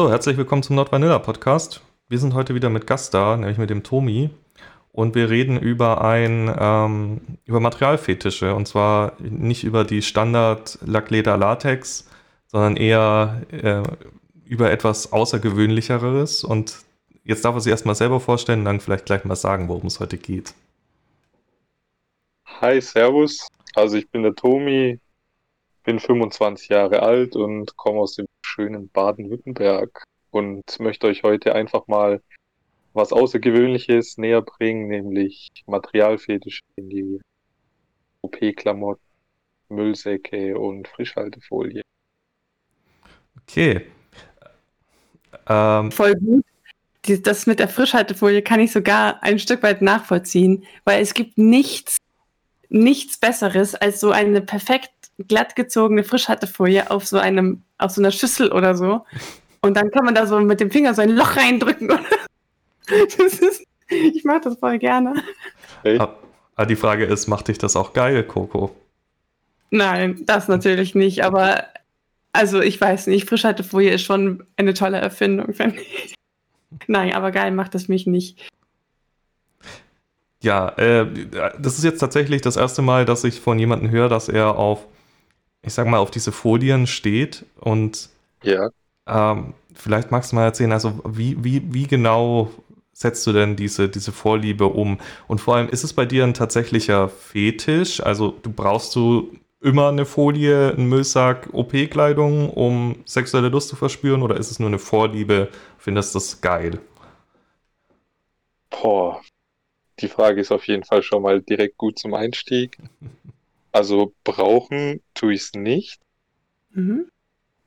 So, herzlich willkommen zum Nordvanilla Podcast. Wir sind heute wieder mit Gast da, nämlich mit dem Tomi. Und wir reden über ein ähm, über Materialfetische und zwar nicht über die Standard Lackleder Latex, sondern eher äh, über etwas Außergewöhnlicheres. Und jetzt darf er sich erstmal selber vorstellen und dann vielleicht gleich mal sagen, worum es heute geht. Hi, Servus. Also ich bin der Tomi, bin 25 Jahre alt und komme aus dem schönen Baden-Württemberg und möchte euch heute einfach mal was Außergewöhnliches näher bringen, nämlich Materialfetisch in die OP-Klamotten, Müllsäcke und Frischhaltefolie. Okay. Ähm, Voll gut. Das mit der Frischhaltefolie kann ich sogar ein Stück weit nachvollziehen, weil es gibt nichts, nichts Besseres als so eine perfekt glatt gezogene Frischhaltefolie auf so einem, auf so einer Schüssel oder so. Und dann kann man da so mit dem Finger so ein Loch reindrücken. Ist, ich mache das voll gerne. Hey. Aber ah, die Frage ist, macht dich das auch geil, Coco? Nein, das natürlich nicht, aber also ich weiß nicht, Frischhaltefolie ist schon eine tolle Erfindung, finde ich. Nein, aber geil macht es mich nicht. Ja, äh, das ist jetzt tatsächlich das erste Mal, dass ich von jemandem höre, dass er auf, ich sag mal, auf diese Folien steht und ja. ähm, vielleicht magst du mal erzählen, also wie, wie, wie genau setzt du denn diese, diese Vorliebe um? Und vor allem, ist es bei dir ein tatsächlicher Fetisch? Also du brauchst du immer eine Folie, einen Müllsack, OP-Kleidung, um sexuelle Lust zu verspüren? Oder ist es nur eine Vorliebe? Findest du das geil? Boah, die Frage ist auf jeden Fall schon mal direkt gut zum Einstieg. Also brauchen tue ich es nicht. Mhm.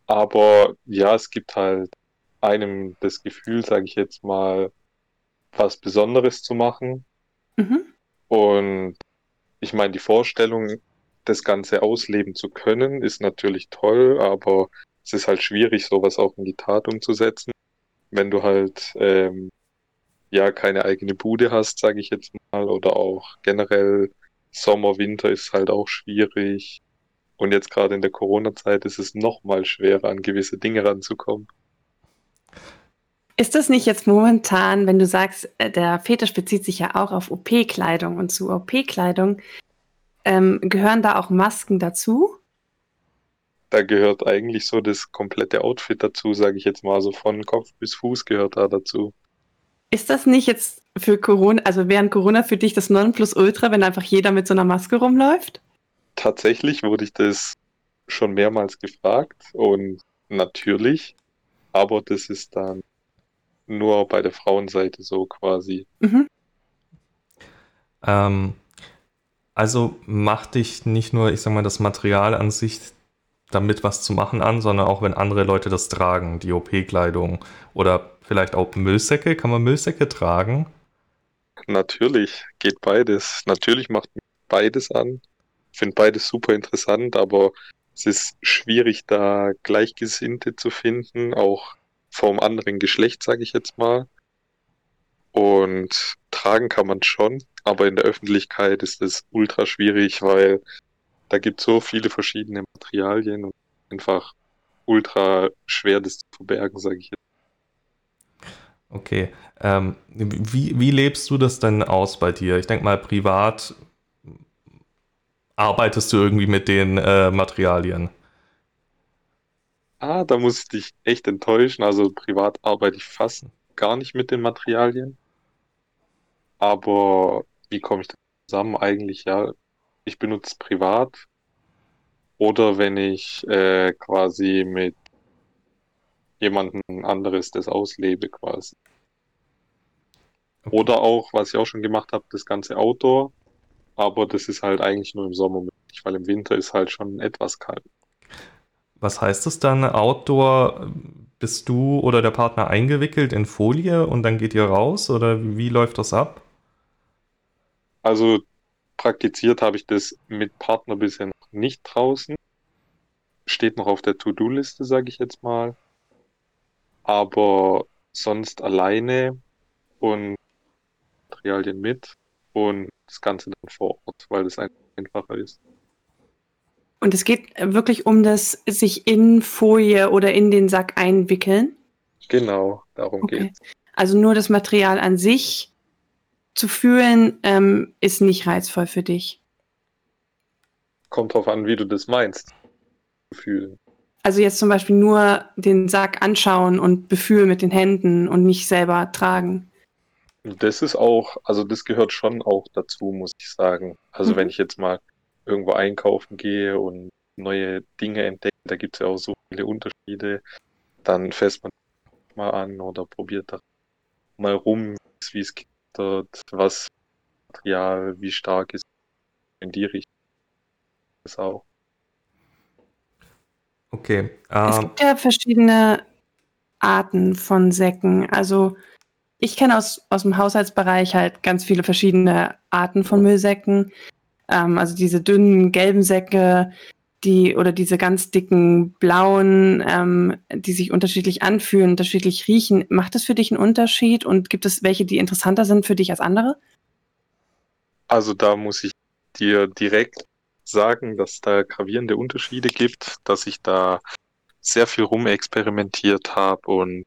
Aber ja, es gibt halt einem das Gefühl, sage ich jetzt mal, was Besonderes zu machen. Mhm. Und ich meine, die Vorstellung, das Ganze ausleben zu können, ist natürlich toll, aber es ist halt schwierig, sowas auch in die Tat umzusetzen. Wenn du halt ähm, ja keine eigene Bude hast, sage ich jetzt mal, oder auch generell Sommer, Winter ist halt auch schwierig. Und jetzt gerade in der Corona-Zeit ist es noch mal schwerer, an gewisse Dinge ranzukommen. Ist das nicht jetzt momentan, wenn du sagst, äh, der Fetisch bezieht sich ja auch auf OP-Kleidung und zu OP-Kleidung, ähm, gehören da auch Masken dazu? Da gehört eigentlich so das komplette Outfit dazu, sage ich jetzt mal. So von Kopf bis Fuß gehört da dazu. Ist das nicht jetzt für Corona, also während Corona für dich das Nonplusultra, wenn einfach jeder mit so einer Maske rumläuft? Tatsächlich wurde ich das schon mehrmals gefragt und natürlich, aber das ist dann nur bei der Frauenseite so quasi. Mhm. Ähm, also macht dich nicht nur, ich sag mal, das Material an sich damit was zu machen an, sondern auch wenn andere Leute das tragen, die OP-Kleidung oder vielleicht auch Müllsäcke. Kann man Müllsäcke tragen? Natürlich, geht beides. Natürlich macht beides an. Ich finde beides super interessant, aber es ist schwierig, da Gleichgesinnte zu finden, auch vom anderen Geschlecht, sage ich jetzt mal. Und tragen kann man schon, aber in der Öffentlichkeit ist es ultra schwierig, weil da gibt es so viele verschiedene Materialien und einfach ultra schwer, das zu verbergen, sage ich jetzt. Okay. Ähm, wie, wie lebst du das denn aus bei dir? Ich denke mal, privat arbeitest du irgendwie mit den äh, Materialien? Ah, da muss ich dich echt enttäuschen. Also privat arbeite ich fast gar nicht mit den Materialien. Aber wie komme ich da zusammen? Eigentlich ja, ich benutze es privat. Oder wenn ich äh, quasi mit jemandem anderes das auslebe quasi. Oder auch, was ich auch schon gemacht habe, das ganze Outdoor. Aber das ist halt eigentlich nur im Sommer möglich, weil im Winter ist halt schon etwas kalt. Was heißt das dann? Outdoor, bist du oder der Partner eingewickelt in Folie und dann geht ihr raus oder wie läuft das ab? Also praktiziert habe ich das mit Partner bisher noch nicht draußen. Steht noch auf der To-Do-Liste, sage ich jetzt mal. Aber sonst alleine und Materialien mit und das Ganze dann vor Ort, weil das einfacher ist. Und es geht wirklich um das sich in Folie oder in den Sack einwickeln? Genau, darum okay. geht Also nur das Material an sich zu fühlen, ähm, ist nicht reizvoll für dich. Kommt drauf an, wie du das meinst. Fühlen. Also jetzt zum Beispiel nur den Sack anschauen und befühlen mit den Händen und nicht selber tragen. Das ist auch, also das gehört schon auch dazu, muss ich sagen. Also mhm. wenn ich jetzt mal irgendwo einkaufen gehe und neue Dinge entdecke, da gibt es ja auch so viele Unterschiede, dann fässt man mal an oder probiert da mal rum, wie es geht dort, was Material, wie stark ist in die Richtung. Das auch. Okay. Ähm, es gibt ja verschiedene Arten von Säcken. Also ich kenne aus, aus dem Haushaltsbereich halt ganz viele verschiedene Arten von Müllsäcken. Ähm, also diese dünnen gelben Säcke, die oder diese ganz dicken blauen, ähm, die sich unterschiedlich anfühlen, unterschiedlich riechen. Macht das für dich einen Unterschied und gibt es welche, die interessanter sind für dich als andere? Also da muss ich dir direkt sagen, dass da gravierende Unterschiede gibt, dass ich da sehr viel rumexperimentiert habe und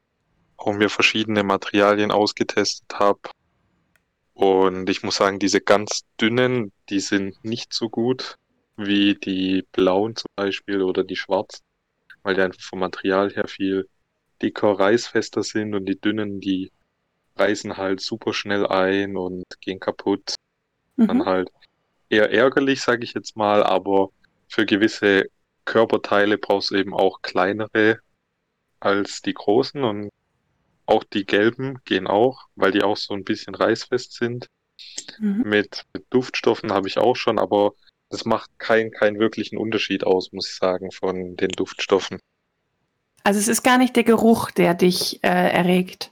auch mir verschiedene Materialien ausgetestet habe. Und ich muss sagen, diese ganz dünnen, die sind nicht so gut wie die blauen zum Beispiel oder die schwarzen, weil die einfach vom Material her viel dicker, reißfester sind und die dünnen, die reißen halt super schnell ein und gehen kaputt. Mhm. Dann halt eher ärgerlich, sage ich jetzt mal, aber für gewisse Körperteile brauchst du eben auch kleinere als die großen und auch die gelben gehen auch, weil die auch so ein bisschen reißfest sind. Mhm. Mit, mit Duftstoffen habe ich auch schon, aber das macht keinen keinen wirklichen Unterschied aus, muss ich sagen, von den Duftstoffen. Also es ist gar nicht der Geruch, der dich äh, erregt.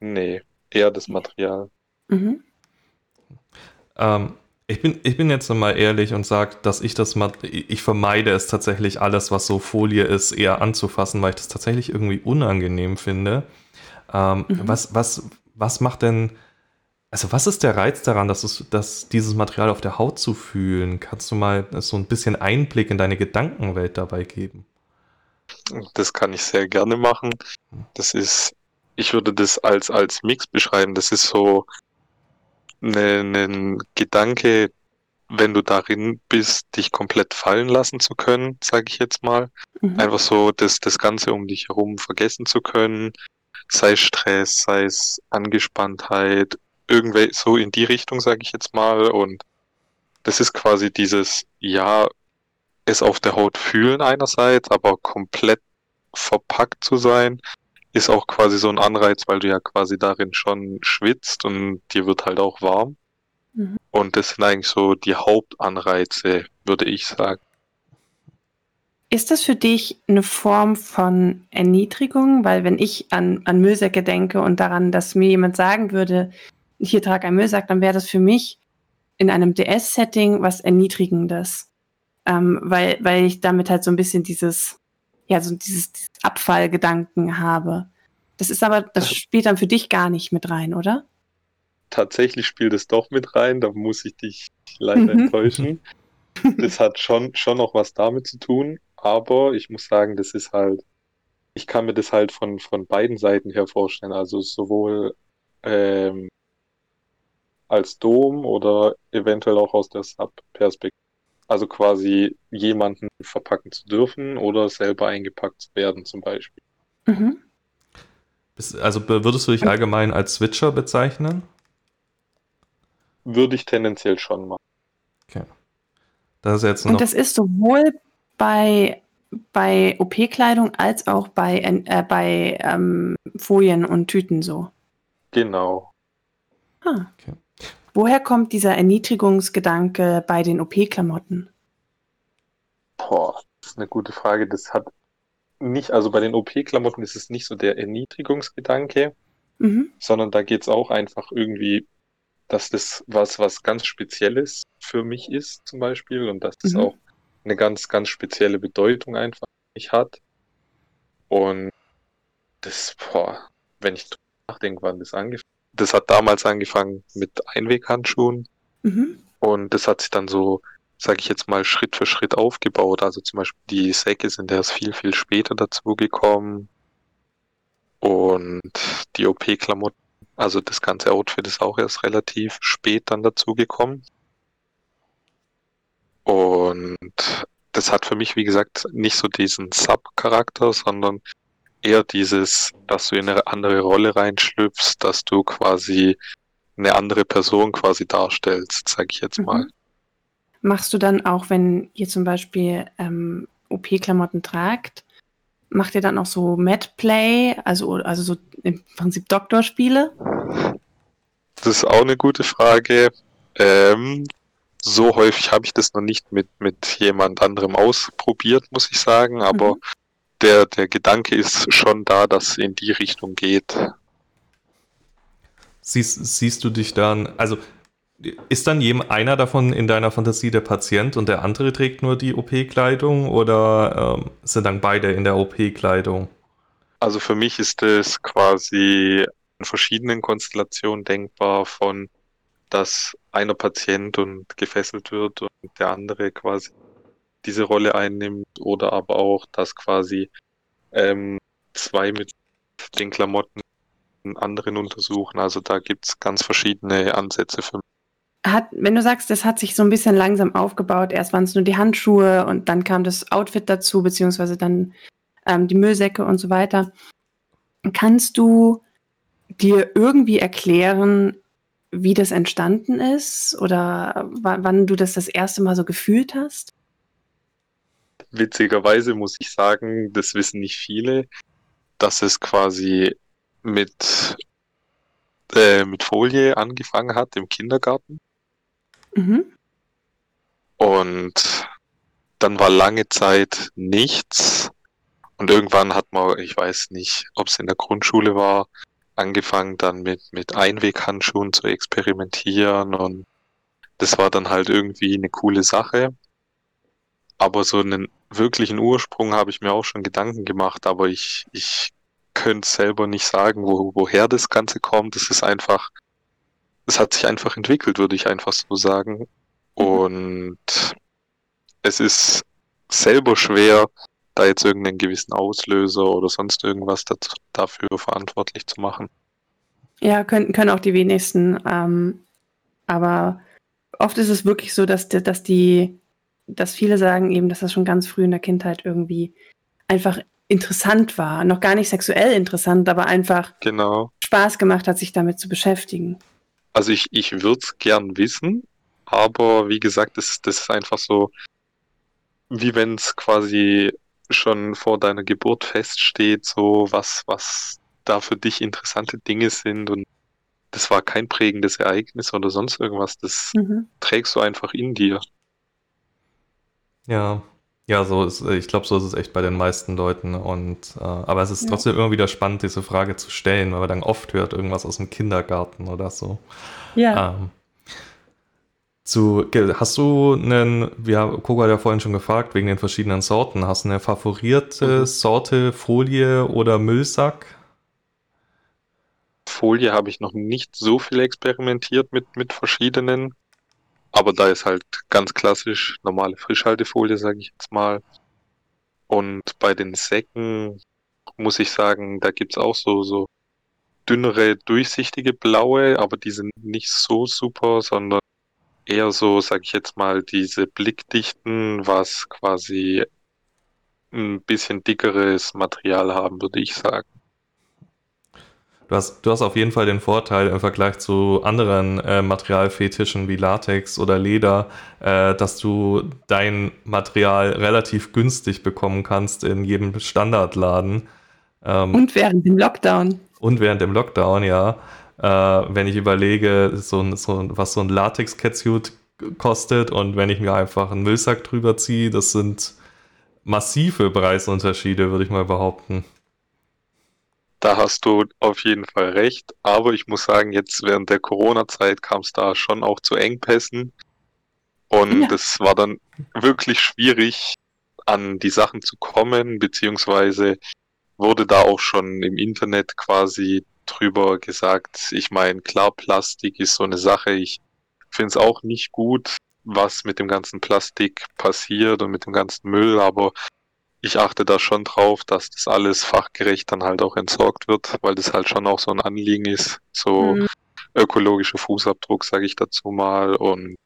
Nee, eher das Material. Mhm. Ähm, ich bin, ich bin jetzt mal ehrlich und sage, dass ich das mal, ich vermeide es tatsächlich alles, was so Folie ist, eher anzufassen, weil ich das tatsächlich irgendwie unangenehm finde. Ähm, mhm. was, was, was macht denn, also was ist der Reiz daran, dass, es, dass dieses Material auf der Haut zu fühlen? Kannst du mal so ein bisschen Einblick in deine Gedankenwelt dabei geben? Das kann ich sehr gerne machen. Das ist, ich würde das als, als Mix beschreiben. Das ist so, ein ne, Gedanke, wenn du darin bist, dich komplett fallen lassen zu können, sage ich jetzt mal. Mhm. Einfach so das, das Ganze um dich herum vergessen zu können, sei es Stress, sei es Angespanntheit, irgendwelche so in die Richtung, sage ich jetzt mal. Und das ist quasi dieses, ja, es auf der Haut fühlen einerseits, aber komplett verpackt zu sein, ist auch quasi so ein Anreiz, weil du ja quasi darin schon schwitzt und dir wird halt auch warm. Mhm. Und das sind eigentlich so die Hauptanreize, würde ich sagen. Ist das für dich eine Form von Erniedrigung? Weil wenn ich an, an Müllsäcke denke und daran, dass mir jemand sagen würde, hier trage ein Müllsack, dann wäre das für mich in einem DS-Setting was Erniedrigendes. Ähm, weil, weil ich damit halt so ein bisschen dieses ja, so dieses, dieses Abfallgedanken habe. Das ist aber, das spielt dann für dich gar nicht mit rein, oder? Tatsächlich spielt es doch mit rein, da muss ich dich leider mhm. enttäuschen. Das hat schon, schon noch was damit zu tun, aber ich muss sagen, das ist halt, ich kann mir das halt von, von beiden Seiten her vorstellen. Also sowohl ähm, als Dom oder eventuell auch aus der Sub-Perspektive also quasi jemanden verpacken zu dürfen oder selber eingepackt zu werden zum Beispiel. Mhm. Also würdest du dich allgemein als Switcher bezeichnen? Würde ich tendenziell schon machen. Okay. Das ist jetzt noch Und das ist sowohl bei, bei OP-Kleidung als auch bei, äh, bei ähm, Folien und Tüten so. Genau. Ah. Okay. Woher kommt dieser Erniedrigungsgedanke bei den OP-Klamotten? Boah, das ist eine gute Frage. Das hat nicht, also bei den OP-Klamotten ist es nicht so der Erniedrigungsgedanke, mhm. sondern da geht es auch einfach irgendwie, dass das was, was ganz Spezielles für mich ist, zum Beispiel, und dass das mhm. auch eine ganz, ganz spezielle Bedeutung einfach nicht hat. Und das, boah, wenn ich nachdenke, wann das angefangen das hat damals angefangen mit Einweghandschuhen. Mhm. Und das hat sich dann so, sage ich jetzt mal, Schritt für Schritt aufgebaut. Also zum Beispiel die Säcke sind erst viel, viel später dazugekommen. Und die OP-Klamotten, also das ganze Outfit ist auch erst relativ spät dann dazugekommen. Und das hat für mich, wie gesagt, nicht so diesen Sub-Charakter, sondern eher dieses, dass du in eine andere Rolle reinschlüpfst, dass du quasi eine andere Person quasi darstellst, sage ich jetzt mal. Mhm. Machst du dann auch, wenn ihr zum Beispiel ähm, OP-Klamotten tragt, macht ihr dann auch so Mad-Play, also, also so im Prinzip Doktorspiele? Das ist auch eine gute Frage. Ähm, so häufig habe ich das noch nicht mit, mit jemand anderem ausprobiert, muss ich sagen, aber mhm. Der, der Gedanke ist schon da, dass es in die Richtung geht. Siehst, siehst du dich dann, also ist dann jedem, einer davon in deiner Fantasie der Patient und der andere trägt nur die OP-Kleidung oder ähm, sind dann beide in der OP-Kleidung? Also für mich ist es quasi in verschiedenen Konstellationen denkbar von, dass einer Patient und gefesselt wird und der andere quasi diese Rolle einnimmt oder aber auch, dass quasi ähm, zwei mit den Klamotten anderen untersuchen. Also da gibt es ganz verschiedene Ansätze für mich hat, wenn du sagst, das hat sich so ein bisschen langsam aufgebaut, erst waren es nur die Handschuhe und dann kam das Outfit dazu, beziehungsweise dann ähm, die Müllsäcke und so weiter. Kannst du dir irgendwie erklären, wie das entstanden ist oder wann du das das erste Mal so gefühlt hast? Witzigerweise muss ich sagen, das wissen nicht viele, dass es quasi mit, äh, mit Folie angefangen hat im Kindergarten. Mhm. Und dann war lange Zeit nichts. Und irgendwann hat man, ich weiß nicht, ob es in der Grundschule war, angefangen dann mit, mit Einweghandschuhen zu experimentieren und das war dann halt irgendwie eine coole Sache. Aber so einen wirklichen Ursprung habe ich mir auch schon Gedanken gemacht, aber ich, ich könnte selber nicht sagen, wo, woher das Ganze kommt. Es ist einfach es hat sich einfach entwickelt, würde ich einfach so sagen. Und es ist selber schwer, da jetzt irgendeinen gewissen Auslöser oder sonst irgendwas dazu, dafür verantwortlich zu machen. Ja, können, können auch die wenigsten. Ähm, aber oft ist es wirklich so, dass, dass die, dass viele sagen eben, dass das schon ganz früh in der Kindheit irgendwie einfach interessant war. Noch gar nicht sexuell interessant, aber einfach genau. Spaß gemacht hat, sich damit zu beschäftigen. Also ich, ich würde es gern wissen, aber wie gesagt, das, das ist einfach so, wie wenn es quasi schon vor deiner Geburt feststeht, so was, was da für dich interessante Dinge sind und das war kein prägendes Ereignis oder sonst irgendwas, das mhm. trägst du einfach in dir. Ja, ja, so ist, ich glaube, so ist es echt bei den meisten Leuten. Und äh, aber es ist ja. trotzdem immer wieder spannend, diese Frage zu stellen, weil man dann oft hört irgendwas aus dem Kindergarten oder so. Ja. Ähm, zu, hast du einen, ja, Kogo hat ja vorhin schon gefragt, wegen den verschiedenen Sorten, hast du eine favorierte mhm. Sorte Folie oder Müllsack? Folie habe ich noch nicht so viel experimentiert mit, mit verschiedenen. Aber da ist halt ganz klassisch normale Frischhaltefolie, sage ich jetzt mal. Und bei den Säcken muss ich sagen, da gibt's auch so, so dünnere, durchsichtige blaue, aber die sind nicht so super, sondern eher so, sag ich jetzt mal, diese blickdichten, was quasi ein bisschen dickeres Material haben, würde ich sagen. Du hast, du hast auf jeden Fall den Vorteil im Vergleich zu anderen äh, Materialfetischen wie Latex oder Leder, äh, dass du dein Material relativ günstig bekommen kannst in jedem Standardladen. Ähm, und während dem Lockdown. Und während dem Lockdown, ja. Äh, wenn ich überlege, so ein, so ein, was so ein Latex-Catsuit kostet und wenn ich mir einfach einen Müllsack drüber ziehe, das sind massive Preisunterschiede, würde ich mal behaupten. Da hast du auf jeden Fall recht. Aber ich muss sagen, jetzt während der Corona-Zeit kam es da schon auch zu Engpässen. Und es ja. war dann wirklich schwierig, an die Sachen zu kommen, beziehungsweise wurde da auch schon im Internet quasi drüber gesagt. Ich meine, klar, Plastik ist so eine Sache. Ich finde es auch nicht gut, was mit dem ganzen Plastik passiert und mit dem ganzen Müll, aber ich achte da schon drauf, dass das alles fachgerecht dann halt auch entsorgt wird, weil das halt schon auch so ein Anliegen ist, so mhm. ökologischer Fußabdruck, sage ich dazu mal. Und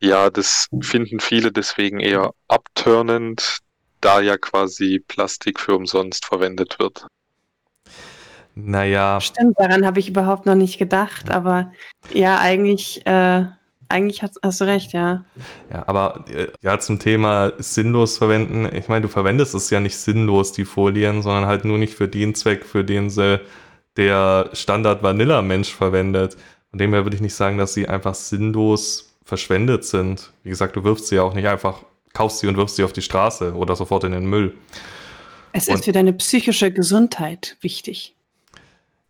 ja, das finden viele deswegen eher abturnend, da ja quasi Plastik für umsonst verwendet wird. Naja. Stimmt, daran habe ich überhaupt noch nicht gedacht, aber ja, eigentlich, äh, eigentlich hast, hast, du recht, ja. Ja, aber äh, ja, zum Thema sinnlos verwenden, ich meine, du verwendest es ja nicht sinnlos, die Folien, sondern halt nur nicht für den Zweck, für den sie der Standard-Vanilla-Mensch verwendet. Von dem her würde ich nicht sagen, dass sie einfach sinnlos verschwendet sind. Wie gesagt, du wirfst sie ja auch nicht einfach, kaufst sie und wirfst sie auf die Straße oder sofort in den Müll. Es und ist für deine psychische Gesundheit wichtig.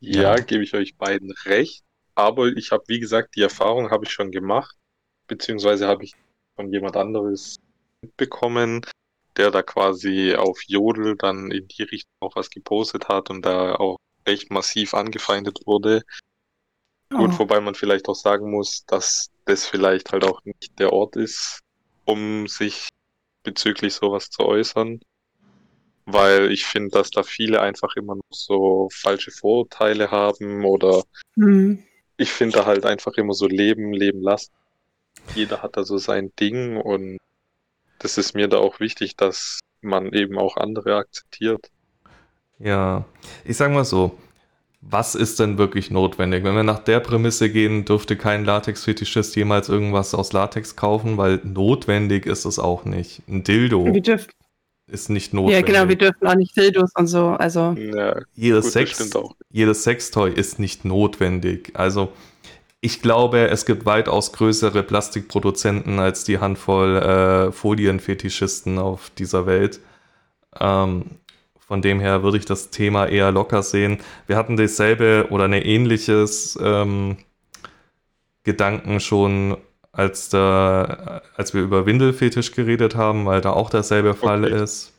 Ja, gebe ich euch beiden recht. Aber ich habe, wie gesagt, die Erfahrung habe ich schon gemacht, beziehungsweise habe ich von jemand anderes mitbekommen, der da quasi auf Jodel dann in die Richtung auch was gepostet hat und da auch recht massiv angefeindet wurde. Oh. Gut, wobei man vielleicht auch sagen muss, dass das vielleicht halt auch nicht der Ort ist, um sich bezüglich sowas zu äußern weil ich finde, dass da viele einfach immer noch so falsche Vorurteile haben oder mhm. Ich finde da halt einfach immer so leben, leben lassen. Jeder hat da so sein Ding und das ist mir da auch wichtig, dass man eben auch andere akzeptiert. Ja, ich sag mal so, was ist denn wirklich notwendig? Wenn wir nach der Prämisse gehen, dürfte kein Latex-Fetischist jemals irgendwas aus Latex kaufen, weil notwendig ist es auch nicht. Ein Dildo. Wir dürfen, ist nicht notwendig. Ja, genau, wir dürfen auch nicht Dildos und so. Also. Ja, jedes, gut, Sex, jedes Sextoy ist nicht notwendig. Also ich glaube, es gibt weitaus größere Plastikproduzenten als die Handvoll äh, Folienfetischisten auf dieser Welt. Ähm, von dem her würde ich das Thema eher locker sehen. Wir hatten dasselbe oder ein ähnliches ähm, Gedanken schon als, da, als wir über Windelfetisch geredet haben, weil da auch derselbe okay. Fall ist.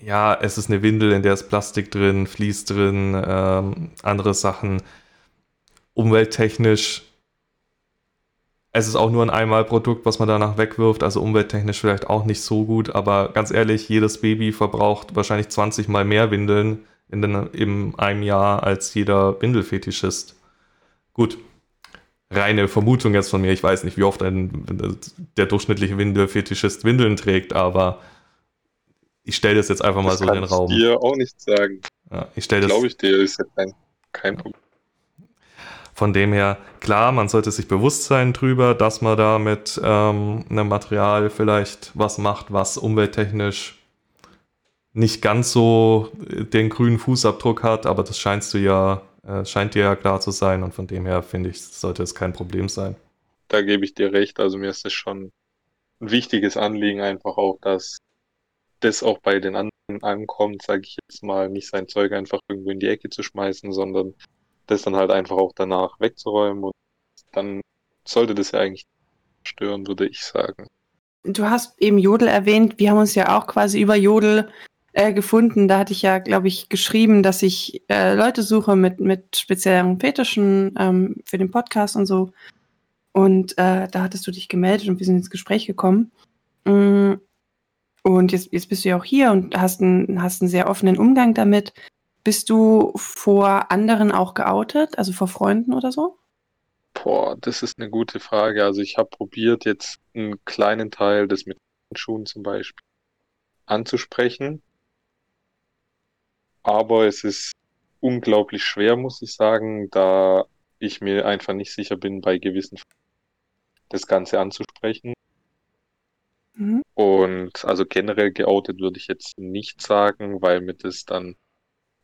Ja, es ist eine Windel, in der ist Plastik drin, Vlies drin, ähm, andere Sachen. Umwelttechnisch, es ist auch nur ein Einmalprodukt, was man danach wegwirft, also umwelttechnisch vielleicht auch nicht so gut, aber ganz ehrlich, jedes Baby verbraucht wahrscheinlich 20 mal mehr Windeln in, den, in einem Jahr als jeder Windelfetischist. Gut, reine Vermutung jetzt von mir. Ich weiß nicht, wie oft ein, der durchschnittliche Windelfetischist Windeln trägt, aber ich stelle das jetzt einfach mal das so in den Raum. Ich dir auch nicht sagen. Ja, ich stelle das. Glaube ich dir, ist ja kein, kein Problem. Von dem her, klar, man sollte sich bewusst sein drüber, dass man da mit ähm, einem Material vielleicht was macht, was umwelttechnisch nicht ganz so den grünen Fußabdruck hat, aber das scheinst du ja äh, scheint dir ja klar zu sein und von dem her finde ich, sollte es kein Problem sein. Da gebe ich dir recht. Also mir ist es schon ein wichtiges Anliegen einfach auch, dass das auch bei den anderen ankommt, sage ich jetzt mal, nicht sein Zeug einfach irgendwo in die Ecke zu schmeißen, sondern das dann halt einfach auch danach wegzuräumen und dann sollte das ja eigentlich stören, würde ich sagen. Du hast eben Jodel erwähnt. Wir haben uns ja auch quasi über Jodel äh, gefunden. Da hatte ich ja, glaube ich, geschrieben, dass ich äh, Leute suche mit, mit speziellen Fetischen ähm, für den Podcast und so. Und äh, da hattest du dich gemeldet und wir sind ins Gespräch gekommen. Mm, und jetzt, jetzt bist du ja auch hier und hast, ein, hast einen sehr offenen Umgang damit. Bist du vor anderen auch geoutet, also vor Freunden oder so? Boah, das ist eine gute Frage. Also ich habe probiert, jetzt einen kleinen Teil des mit Schuhen zum Beispiel anzusprechen aber es ist unglaublich schwer, muss ich sagen, da ich mir einfach nicht sicher bin, bei gewissen das Ganze anzusprechen. Mhm. Und also generell geoutet würde ich jetzt nicht sagen, weil mir das dann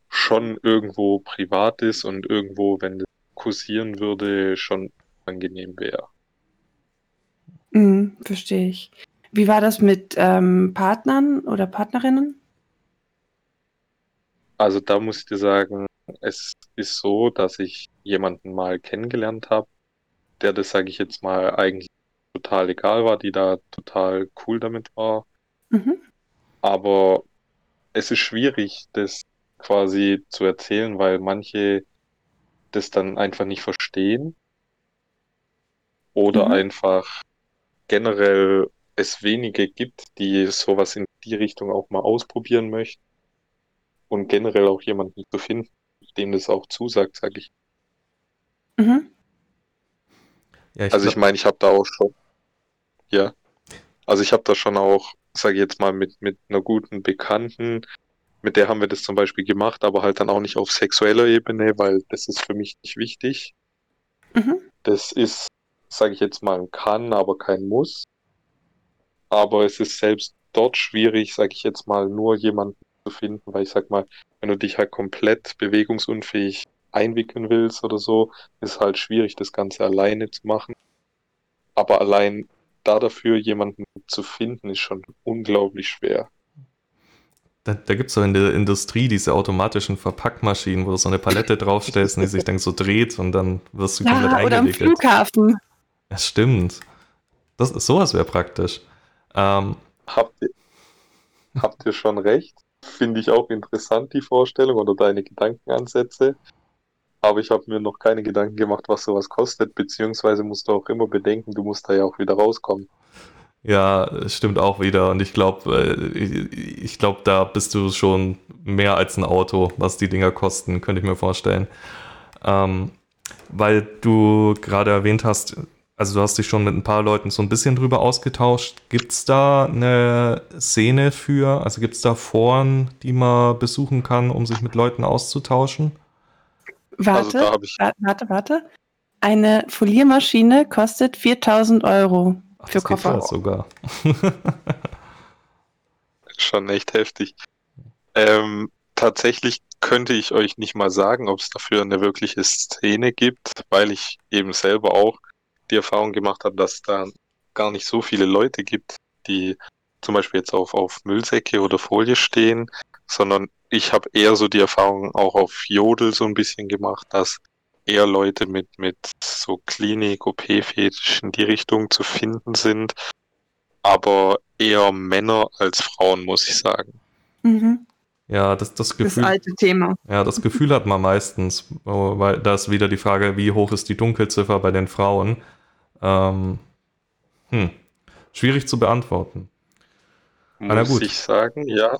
schon irgendwo privat ist und irgendwo, wenn das kursieren würde, schon angenehm wäre. Mhm, verstehe ich. Wie war das mit ähm, Partnern oder Partnerinnen? Also da muss ich dir sagen, es ist so, dass ich jemanden mal kennengelernt habe, der das, sage ich jetzt mal, eigentlich total egal war, die da total cool damit war. Mhm. Aber es ist schwierig, das quasi zu erzählen, weil manche das dann einfach nicht verstehen oder mhm. einfach generell es wenige gibt, die sowas in die Richtung auch mal ausprobieren möchten. Und generell auch jemanden zu finden, dem das auch zusagt, sage ich. Mhm. Ja, ich also ich meine, ich habe da auch schon, ja, also ich habe da schon auch, sage ich jetzt mal, mit, mit einer guten Bekannten, mit der haben wir das zum Beispiel gemacht, aber halt dann auch nicht auf sexueller Ebene, weil das ist für mich nicht wichtig. Mhm. Das ist, sage ich jetzt mal, ein kann, aber kein muss. Aber es ist selbst dort schwierig, sage ich jetzt mal, nur jemanden zu finden, weil ich sag mal, wenn du dich halt komplett bewegungsunfähig einwickeln willst oder so, ist halt schwierig, das Ganze alleine zu machen. Aber allein da dafür jemanden zu finden, ist schon unglaublich schwer. Da, da gibt es so in der Industrie diese automatischen Verpackmaschinen, wo du so eine Palette draufstellst und die sich dann so dreht und dann wirst du ja, komplett eingewickelt. Oder am Flughafen. Ja, stimmt. Das, sowas wäre praktisch. Ähm, habt, ihr, habt ihr schon recht? Finde ich auch interessant, die Vorstellung oder deine Gedankenansätze. Aber ich habe mir noch keine Gedanken gemacht, was sowas kostet, beziehungsweise musst du auch immer bedenken, du musst da ja auch wieder rauskommen. Ja, stimmt auch wieder. Und ich glaube, äh, ich glaube, da bist du schon mehr als ein Auto, was die Dinger kosten, könnte ich mir vorstellen. Ähm, weil du gerade erwähnt hast, also du hast dich schon mit ein paar Leuten so ein bisschen drüber ausgetauscht. Gibt es da eine Szene für, also gibt es da Foren, die man besuchen kann, um sich mit Leuten auszutauschen? Warte, also warte, warte. Eine Foliermaschine kostet 4000 Euro für Ach, Koffer. sogar. Schon echt heftig. Ähm, tatsächlich könnte ich euch nicht mal sagen, ob es dafür eine wirkliche Szene gibt, weil ich eben selber auch die Erfahrung gemacht habe, dass da gar nicht so viele Leute gibt, die zum Beispiel jetzt auf, auf Müllsäcke oder Folie stehen, sondern ich habe eher so die Erfahrung auch auf Jodel so ein bisschen gemacht, dass eher Leute mit, mit so Klinik, OP-Fetisch in die Richtung zu finden sind, aber eher Männer als Frauen, muss ich sagen. Mhm. Ja, das, das Gefühl. Das alte Thema. Ja, das Gefühl hat man meistens, weil da ist wieder die Frage, wie hoch ist die Dunkelziffer bei den Frauen? Ähm, hm, schwierig zu beantworten. Muss gut. ich sagen, ja,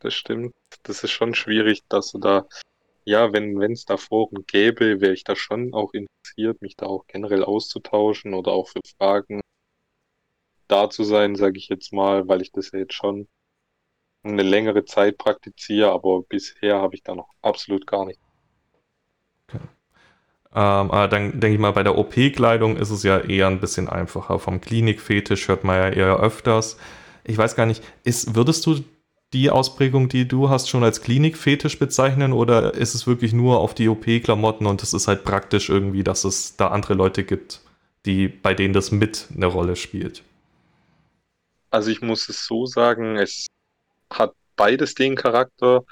das stimmt. Das ist schon schwierig, dass du da, ja, wenn es da Foren gäbe, wäre ich da schon auch interessiert, mich da auch generell auszutauschen oder auch für Fragen da zu sein, sage ich jetzt mal, weil ich das ja jetzt schon eine längere Zeit praktiziere, aber bisher habe ich da noch absolut gar nicht. Ähm, aber dann denke ich mal, bei der OP-Kleidung ist es ja eher ein bisschen einfacher. Vom Klinikfetisch hört man ja eher öfters. Ich weiß gar nicht, ist, würdest du die Ausprägung, die du hast, schon als Klinikfetisch bezeichnen oder ist es wirklich nur auf die OP-Klamotten und es ist halt praktisch irgendwie, dass es da andere Leute gibt, die, bei denen das mit eine Rolle spielt? Also ich muss es so sagen, es hat beides den Charakter,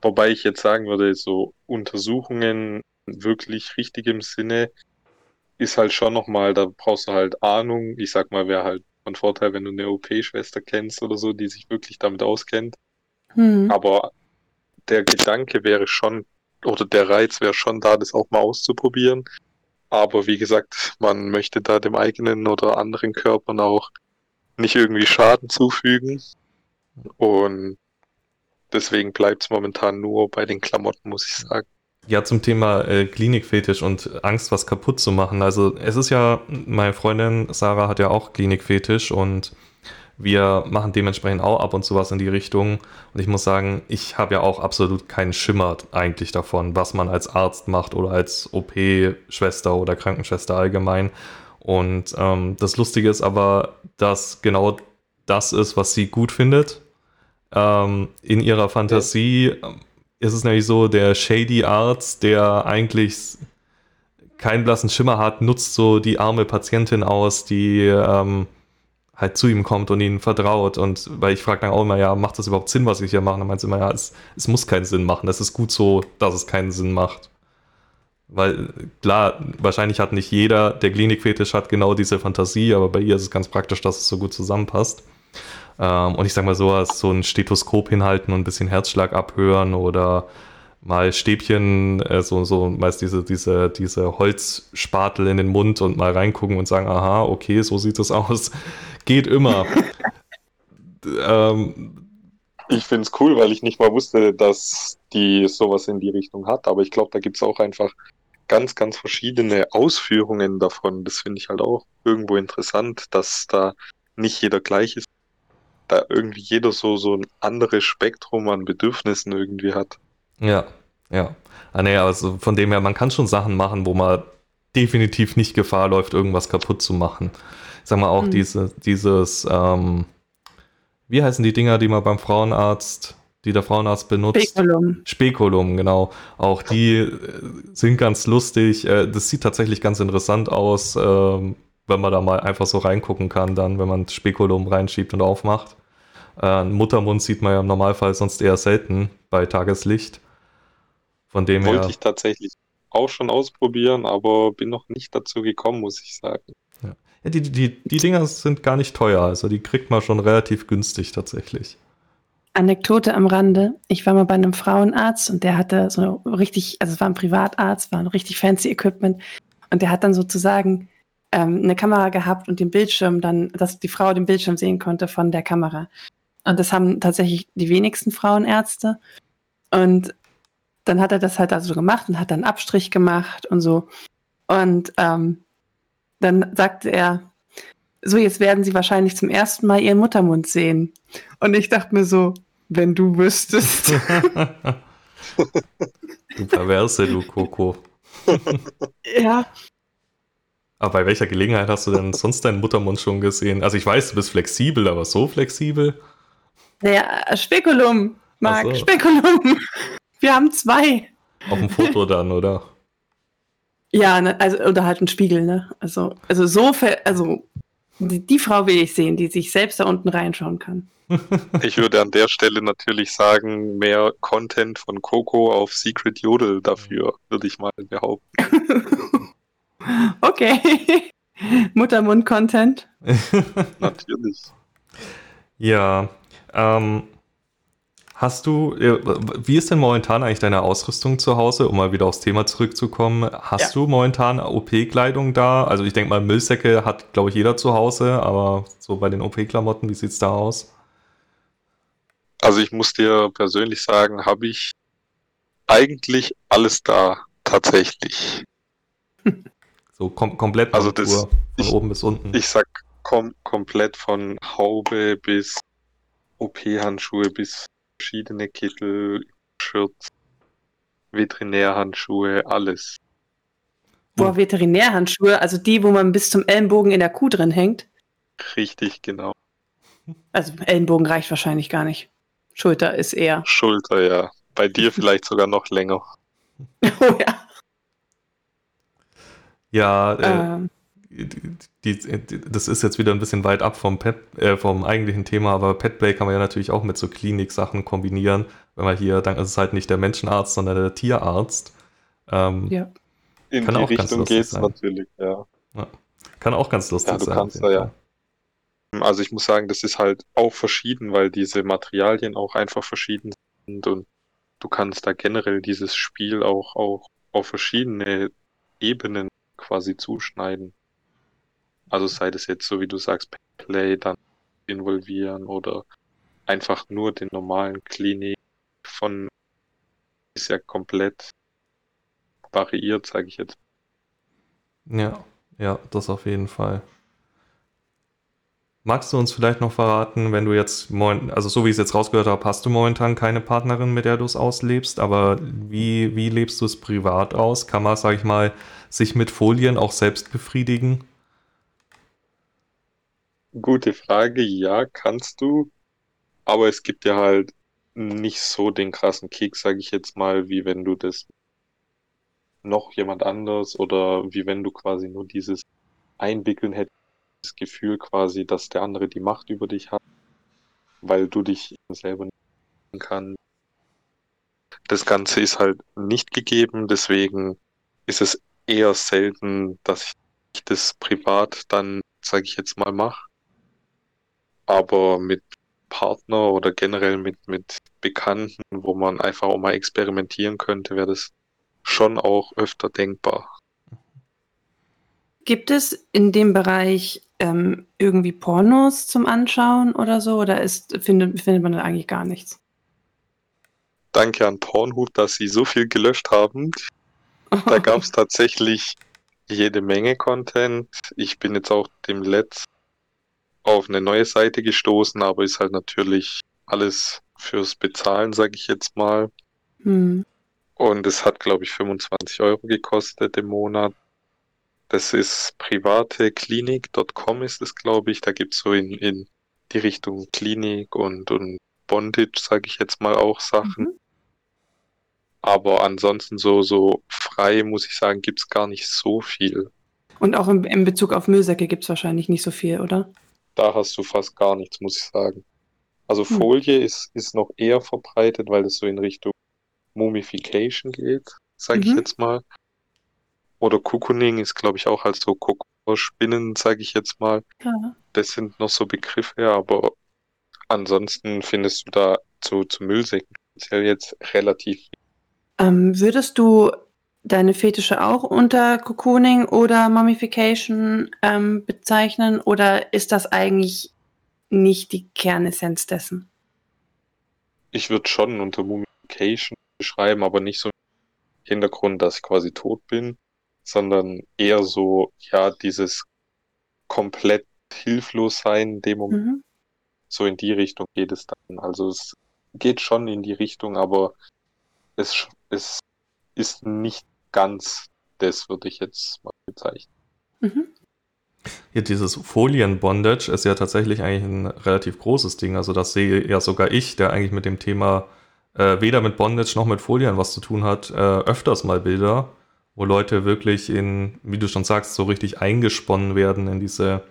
wobei ich jetzt sagen würde, so Untersuchungen wirklich richtig im Sinne ist halt schon nochmal, da brauchst du halt Ahnung. Ich sag mal, wäre halt von Vorteil, wenn du eine OP-Schwester kennst oder so, die sich wirklich damit auskennt. Hm. Aber der Gedanke wäre schon, oder der Reiz wäre schon da, das auch mal auszuprobieren. Aber wie gesagt, man möchte da dem eigenen oder anderen Körpern auch nicht irgendwie Schaden zufügen. Und deswegen bleibt es momentan nur bei den Klamotten, muss ich sagen. Ja, zum Thema äh, Klinikfetisch und Angst, was kaputt zu machen. Also es ist ja, meine Freundin Sarah hat ja auch Klinikfetisch und wir machen dementsprechend auch ab und zu was in die Richtung. Und ich muss sagen, ich habe ja auch absolut keinen Schimmer eigentlich davon, was man als Arzt macht oder als OP-Schwester oder Krankenschwester allgemein. Und ähm, das Lustige ist aber, dass genau das ist, was sie gut findet. Ähm, in ihrer Fantasie ja. Ist es nämlich so, der Shady Arzt, der eigentlich keinen blassen Schimmer hat, nutzt so die arme Patientin aus, die ähm, halt zu ihm kommt und ihn vertraut. Und weil ich frage dann auch immer, ja, macht das überhaupt Sinn, was ich hier mache? dann meint sie immer, ja, es, es muss keinen Sinn machen. Es ist gut so, dass es keinen Sinn macht. Weil klar, wahrscheinlich hat nicht jeder, der Klinikfetisch hat, genau diese Fantasie, aber bei ihr ist es ganz praktisch, dass es so gut zusammenpasst. Ähm, und ich sag mal so, so ein Stethoskop hinhalten und ein bisschen Herzschlag abhören oder mal Stäbchen, äh, so, so meist diese, diese, diese Holzspatel in den Mund und mal reingucken und sagen, aha, okay, so sieht das aus. Geht immer. ähm, ich finde es cool, weil ich nicht mal wusste, dass die sowas in die Richtung hat. Aber ich glaube, da gibt es auch einfach ganz, ganz verschiedene Ausführungen davon. Das finde ich halt auch irgendwo interessant, dass da nicht jeder gleich ist. Da irgendwie jeder so, so ein anderes Spektrum an Bedürfnissen irgendwie hat. Ja, ja. Ah, nee, also von dem her, man kann schon Sachen machen, wo man definitiv nicht Gefahr läuft, irgendwas kaputt zu machen. Ich sag mal auch mhm. diese, dieses, ähm, wie heißen die Dinger, die man beim Frauenarzt, die der Frauenarzt benutzt? Spekulum. Spekulum, genau. Auch die äh, sind ganz lustig. Äh, das sieht tatsächlich ganz interessant aus, ähm, wenn man da mal einfach so reingucken kann, dann, wenn man Spekulum reinschiebt und aufmacht. Äh, Muttermund sieht man ja im Normalfall sonst eher selten bei Tageslicht. Von dem Wollte her. ich tatsächlich auch schon ausprobieren, aber bin noch nicht dazu gekommen, muss ich sagen. Ja, die, die, die Dinger sind gar nicht teuer, also die kriegt man schon relativ günstig tatsächlich. Anekdote am Rande. Ich war mal bei einem Frauenarzt und der hatte so richtig, also es war ein Privatarzt, war ein richtig fancy Equipment und der hat dann sozusagen ähm, eine Kamera gehabt und den Bildschirm dann, dass die Frau den Bildschirm sehen konnte von der Kamera. Und das haben tatsächlich die wenigsten Frauenärzte. Und dann hat er das halt also gemacht und hat dann Abstrich gemacht und so. Und ähm, dann sagte er, so jetzt werden Sie wahrscheinlich zum ersten Mal Ihren Muttermund sehen. Und ich dachte mir so, wenn du wüsstest. du Perverse, du Coco. ja. Aber bei welcher Gelegenheit hast du denn sonst deinen Muttermund schon gesehen? Also ich weiß, du bist flexibel, aber so flexibel? Naja, Spekulum, Marc, so. Spekulum. Wir haben zwei. Auf dem Foto dann, oder? Ja, ne, also oder halt ein Spiegel, ne? Also, also so, also die, die, Frau will ich sehen, die sich selbst da unten reinschauen kann. Ich würde an der Stelle natürlich sagen, mehr Content von Coco auf Secret Jodel dafür, würde ich mal behaupten. okay. Muttermund-Content. natürlich. Ja, ähm, Hast du, äh, wie ist denn momentan eigentlich deine Ausrüstung zu Hause, um mal wieder aufs Thema zurückzukommen? Hast ja. du momentan OP-Kleidung da? Also ich denke mal, Müllsäcke hat, glaube ich, jeder zu Hause, aber so bei den OP-Klamotten, wie sieht es da aus? Also ich muss dir persönlich sagen, habe ich eigentlich alles da, tatsächlich. So kom komplett also das, von ich, oben bis unten. Ich sag kom komplett von Haube bis OP-Handschuhe bis verschiedene Kittel, Shirts, Veterinärhandschuhe, alles. Boah, Veterinärhandschuhe, also die, wo man bis zum Ellenbogen in der Kuh drin hängt? Richtig, genau. Also Ellenbogen reicht wahrscheinlich gar nicht. Schulter ist eher. Schulter, ja. Bei dir vielleicht sogar noch länger. oh ja. Ja, äh, ähm die, die, das ist jetzt wieder ein bisschen weit ab vom, Pet, äh, vom eigentlichen Thema, aber Petplay kann man ja natürlich auch mit so Klinik-Sachen kombinieren. Wenn man hier, dann ist es halt nicht der Menschenarzt, sondern der Tierarzt. Ähm, ja. In kann die auch Richtung geht es natürlich, ja. ja. Kann auch ganz lustig ja, du sein. Kannst da, ja. Also ich muss sagen, das ist halt auch verschieden, weil diese Materialien auch einfach verschieden sind und du kannst da generell dieses Spiel auch, auch auf verschiedene Ebenen quasi zuschneiden. Also sei das jetzt so, wie du sagst, Play dann involvieren oder einfach nur den normalen Klinik von ist ja komplett variiert, sage ich jetzt. Ja, ja, das auf jeden Fall. Magst du uns vielleicht noch verraten, wenn du jetzt, also so wie ich es jetzt rausgehört habe, hast du momentan keine Partnerin, mit der du es auslebst, aber wie, wie lebst du es privat aus? Kann man, sag ich mal, sich mit Folien auch selbst befriedigen? Gute Frage, ja, kannst du. Aber es gibt ja halt nicht so den krassen Kick, sage ich jetzt mal, wie wenn du das noch jemand anders oder wie wenn du quasi nur dieses Einwickeln hättest, das Gefühl quasi, dass der andere die Macht über dich hat, weil du dich selber nicht kannst. Das Ganze ist halt nicht gegeben, deswegen ist es eher selten, dass ich das privat dann, sage ich jetzt mal, mache aber mit Partner oder generell mit, mit Bekannten, wo man einfach auch mal experimentieren könnte, wäre das schon auch öfter denkbar. Gibt es in dem Bereich ähm, irgendwie Pornos zum Anschauen oder so? Oder ist, findet, findet man da eigentlich gar nichts? Danke an Pornhut, dass sie so viel gelöscht haben. Da gab es tatsächlich jede Menge Content. Ich bin jetzt auch dem Letzt auf eine neue Seite gestoßen, aber ist halt natürlich alles fürs Bezahlen, sage ich jetzt mal. Hm. Und es hat, glaube ich, 25 Euro gekostet im Monat. Das ist privateklinik.com ist es, glaube ich. Da gibt es so in, in die Richtung Klinik und, und Bondage, sage ich jetzt mal auch Sachen. Mhm. Aber ansonsten so, so frei, muss ich sagen, gibt es gar nicht so viel. Und auch in, in Bezug auf Müllsäcke gibt es wahrscheinlich nicht so viel, oder? Da hast du fast gar nichts, muss ich sagen. Also hm. Folie ist, ist noch eher verbreitet, weil es so in Richtung Mumification geht, sage mhm. ich jetzt mal. Oder Cocooning ist, glaube ich, auch halt so Spinnen, sage ich jetzt mal. Ja. Das sind noch so Begriffe, aber ansonsten findest du da zu, zu Müllsäcken speziell jetzt relativ ähm, würdest du deine Fetische auch unter Cocooning oder Mummification ähm, bezeichnen oder ist das eigentlich nicht die Kernessenz dessen? Ich würde schon unter Mummification beschreiben, aber nicht so im Hintergrund, dass ich quasi tot bin, sondern eher so, ja, dieses komplett hilflos sein in dem Moment. Mhm. So in die Richtung geht es dann. Also es geht schon in die Richtung, aber es es ist nicht ganz das, würde ich jetzt mal bezeichnen. Mhm. Ja, dieses Folien-Bondage ist ja tatsächlich eigentlich ein relativ großes Ding. Also das sehe ja sogar ich, der eigentlich mit dem Thema äh, weder mit Bondage noch mit Folien was zu tun hat, äh, öfters mal Bilder, wo Leute wirklich in, wie du schon sagst, so richtig eingesponnen werden in diese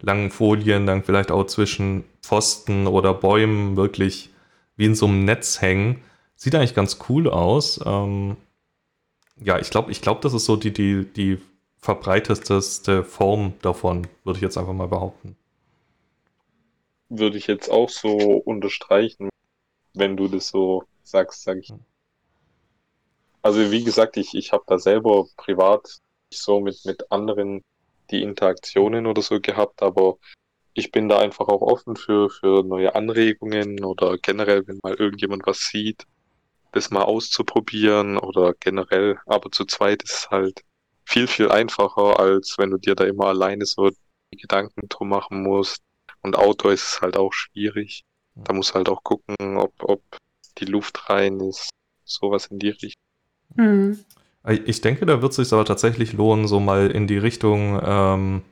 langen Folien, dann vielleicht auch zwischen Pfosten oder Bäumen wirklich wie in so einem Netz hängen. Sieht eigentlich ganz cool aus. Ähm, ja, ich glaube, ich glaube, das ist so die, die, die verbreiteteste Form davon, würde ich jetzt einfach mal behaupten. Würde ich jetzt auch so unterstreichen, wenn du das so sagst, sage ich. Also wie gesagt, ich, ich habe da selber privat so mit, mit anderen die Interaktionen oder so gehabt, aber ich bin da einfach auch offen für, für neue Anregungen oder generell, wenn mal irgendjemand was sieht, das mal auszuprobieren oder generell. Aber zu zweit ist es halt viel, viel einfacher, als wenn du dir da immer alleine so die Gedanken drum machen musst. Und Outdoor ist es halt auch schwierig. Da muss halt auch gucken, ob, ob die Luft rein ist. Sowas in die Richtung. Mhm. Ich denke, da wird es sich aber tatsächlich lohnen, so mal in die Richtung ähm,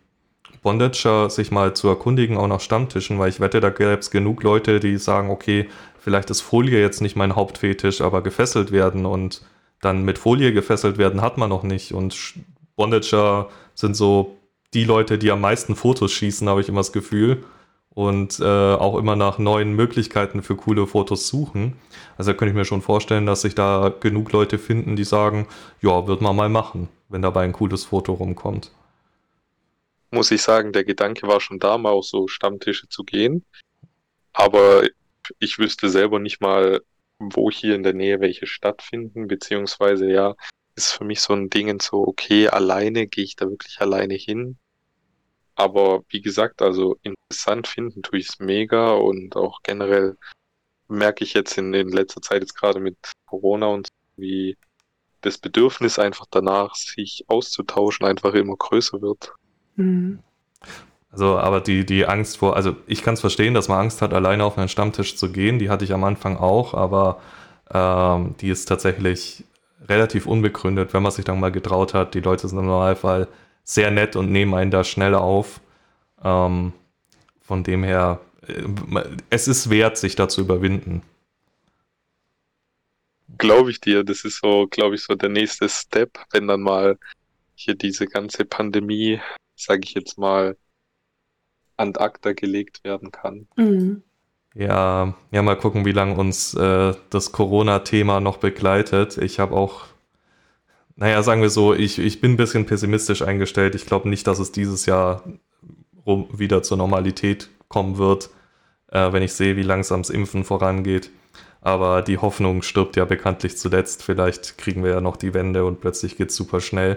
Bondager sich mal zu erkundigen, auch nach Stammtischen, weil ich wette, da gäbe es genug Leute, die sagen, okay, vielleicht ist Folie jetzt nicht mein Hauptfetisch, aber gefesselt werden und dann mit Folie gefesselt werden hat man noch nicht. Und Bondager sind so die Leute, die am meisten Fotos schießen, habe ich immer das Gefühl. Und äh, auch immer nach neuen Möglichkeiten für coole Fotos suchen. Also da könnte ich mir schon vorstellen, dass sich da genug Leute finden, die sagen, ja, wird man mal machen, wenn dabei ein cooles Foto rumkommt. Muss ich sagen, der Gedanke war schon da, mal auf so Stammtische zu gehen. Aber ich wüsste selber nicht mal, wo hier in der Nähe welche stattfinden, beziehungsweise ja, ist für mich so ein Ding so, okay, alleine gehe ich da wirklich alleine hin. Aber wie gesagt, also interessant finden tue ich es mega und auch generell merke ich jetzt in, in letzter Zeit jetzt gerade mit Corona und wie das Bedürfnis einfach danach, sich auszutauschen, einfach immer größer wird. Mhm. Also, aber die, die Angst vor, also ich kann es verstehen, dass man Angst hat, alleine auf einen Stammtisch zu gehen. Die hatte ich am Anfang auch, aber ähm, die ist tatsächlich relativ unbegründet, wenn man sich dann mal getraut hat. Die Leute sind im Normalfall sehr nett und nehmen einen da schnell auf. Ähm, von dem her, äh, es ist wert, sich da zu überwinden. Glaube ich dir, das ist so, glaube ich, so der nächste Step, wenn dann mal hier diese ganze Pandemie, sage ich jetzt mal, an acta gelegt werden kann. Mhm. Ja, ja, mal gucken, wie lange uns äh, das Corona-Thema noch begleitet. Ich habe auch, naja, sagen wir so, ich, ich bin ein bisschen pessimistisch eingestellt. Ich glaube nicht, dass es dieses Jahr wieder zur Normalität kommen wird, äh, wenn ich sehe, wie langsam das Impfen vorangeht. Aber die Hoffnung stirbt ja bekanntlich zuletzt. Vielleicht kriegen wir ja noch die Wende und plötzlich geht es super schnell.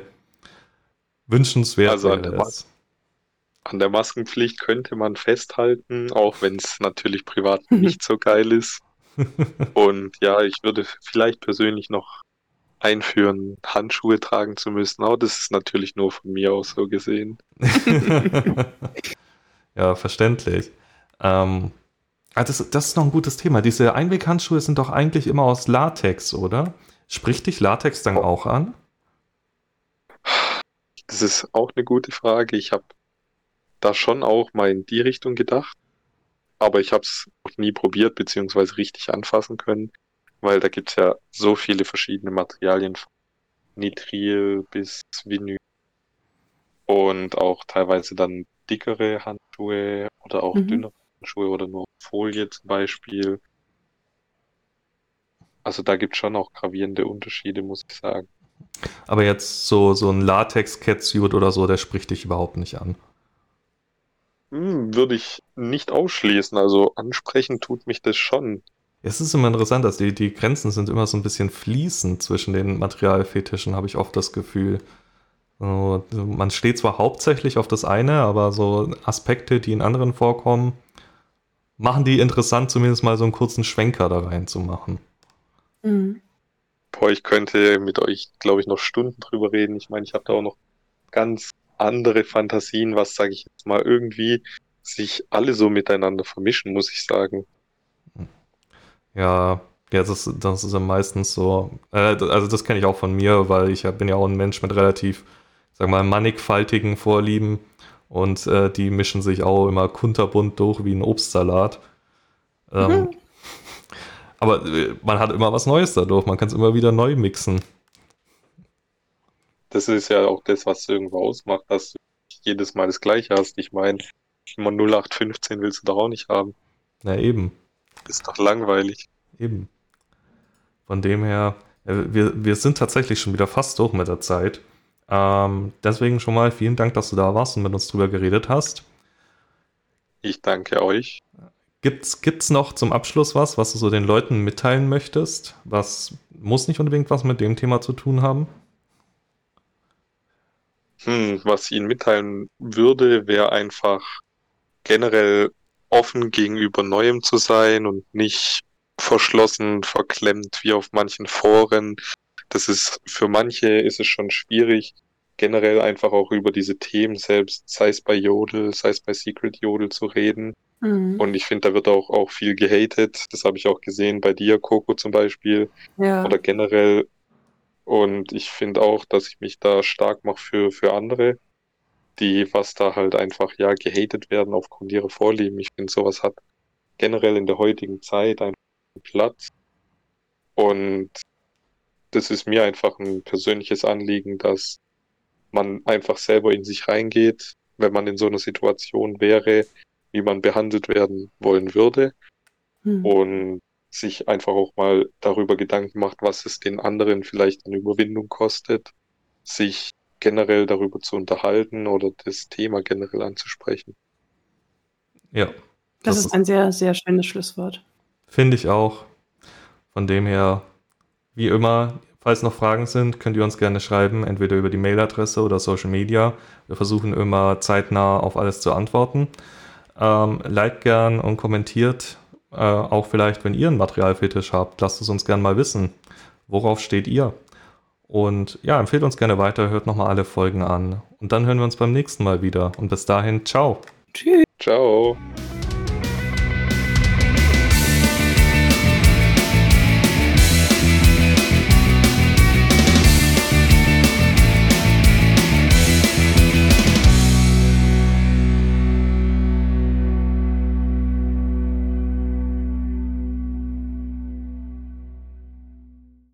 Wünschenswert also, wäre es an der Maskenpflicht könnte man festhalten, auch wenn es natürlich privat nicht so geil ist. Und ja, ich würde vielleicht persönlich noch einführen, Handschuhe tragen zu müssen. Aber das ist natürlich nur von mir aus so gesehen. ja, verständlich. Ähm, ah, das, das ist noch ein gutes Thema. Diese Einweghandschuhe sind doch eigentlich immer aus Latex, oder? Spricht dich Latex dann auch an? Das ist auch eine gute Frage. Ich habe da schon auch mal in die Richtung gedacht, aber ich habe es noch nie probiert beziehungsweise richtig anfassen können, weil da gibt es ja so viele verschiedene Materialien, von Nitril bis Vinyl und auch teilweise dann dickere Handschuhe oder auch mhm. dünnere Handschuhe oder nur Folie zum Beispiel. Also da gibt es schon auch gravierende Unterschiede, muss ich sagen. Aber jetzt so, so ein Latex-Catsuit oder so, der spricht dich überhaupt nicht an. Hm, würde ich nicht ausschließen. Also ansprechen tut mich das schon. Es ist immer interessant, dass die, die Grenzen sind immer so ein bisschen fließend zwischen den Materialfetischen, habe ich oft das Gefühl. So, man steht zwar hauptsächlich auf das eine, aber so Aspekte, die in anderen vorkommen, machen die interessant, zumindest mal so einen kurzen Schwenker da rein zu machen. Mhm. Boah, ich könnte mit euch, glaube ich, noch Stunden drüber reden. Ich meine, ich habe da auch noch ganz andere Fantasien, was sage ich jetzt mal, irgendwie sich alle so miteinander vermischen, muss ich sagen. Ja, ja, das, das ist ja meistens so. Äh, also das kenne ich auch von mir, weil ich bin ja auch ein Mensch mit relativ, sag mal, mannigfaltigen Vorlieben und äh, die mischen sich auch immer kunterbunt durch wie ein Obstsalat. Ähm, mhm. Aber äh, man hat immer was Neues dadurch, man kann es immer wieder neu mixen das ist ja auch das, was irgendwo ausmacht, dass du jedes Mal das Gleiche hast. Ich meine, immer 0815 willst du doch auch nicht haben. Na eben. Ist doch langweilig. Eben. Von dem her, wir, wir sind tatsächlich schon wieder fast durch mit der Zeit. Ähm, deswegen schon mal vielen Dank, dass du da warst und mit uns drüber geredet hast. Ich danke euch. Gibt's, gibt's noch zum Abschluss was, was du so den Leuten mitteilen möchtest? Was muss nicht unbedingt was mit dem Thema zu tun haben? Hm, was ich Ihnen mitteilen würde, wäre einfach generell offen gegenüber Neuem zu sein und nicht verschlossen, verklemmt wie auf manchen Foren. Das ist für manche ist es schon schwierig, generell einfach auch über diese Themen selbst, sei es bei Jodel, sei es bei Secret Jodel zu reden. Mhm. Und ich finde, da wird auch, auch viel gehatet. Das habe ich auch gesehen bei dir, Coco zum Beispiel. Ja. Oder generell und ich finde auch, dass ich mich da stark mache für, für andere, die was da halt einfach ja gehatet werden aufgrund ihrer Vorlieben. Ich finde, sowas hat generell in der heutigen Zeit einen Platz. Und das ist mir einfach ein persönliches Anliegen, dass man einfach selber in sich reingeht, wenn man in so einer Situation wäre, wie man behandelt werden wollen würde. Hm. Und sich einfach auch mal darüber Gedanken macht, was es den anderen vielleicht an Überwindung kostet, sich generell darüber zu unterhalten oder das Thema generell anzusprechen. Ja. Das, das ist ein sehr, sehr schönes Schlusswort. Finde ich auch. Von dem her, wie immer, falls noch Fragen sind, könnt ihr uns gerne schreiben, entweder über die Mailadresse oder Social Media. Wir versuchen immer zeitnah auf alles zu antworten. Ähm, liked gern und kommentiert äh, auch vielleicht, wenn ihr einen Materialfetisch habt, lasst es uns gerne mal wissen. Worauf steht ihr? Und ja, empfehlt uns gerne weiter, hört nochmal alle Folgen an. Und dann hören wir uns beim nächsten Mal wieder. Und bis dahin, ciao. Tschüss. Ciao.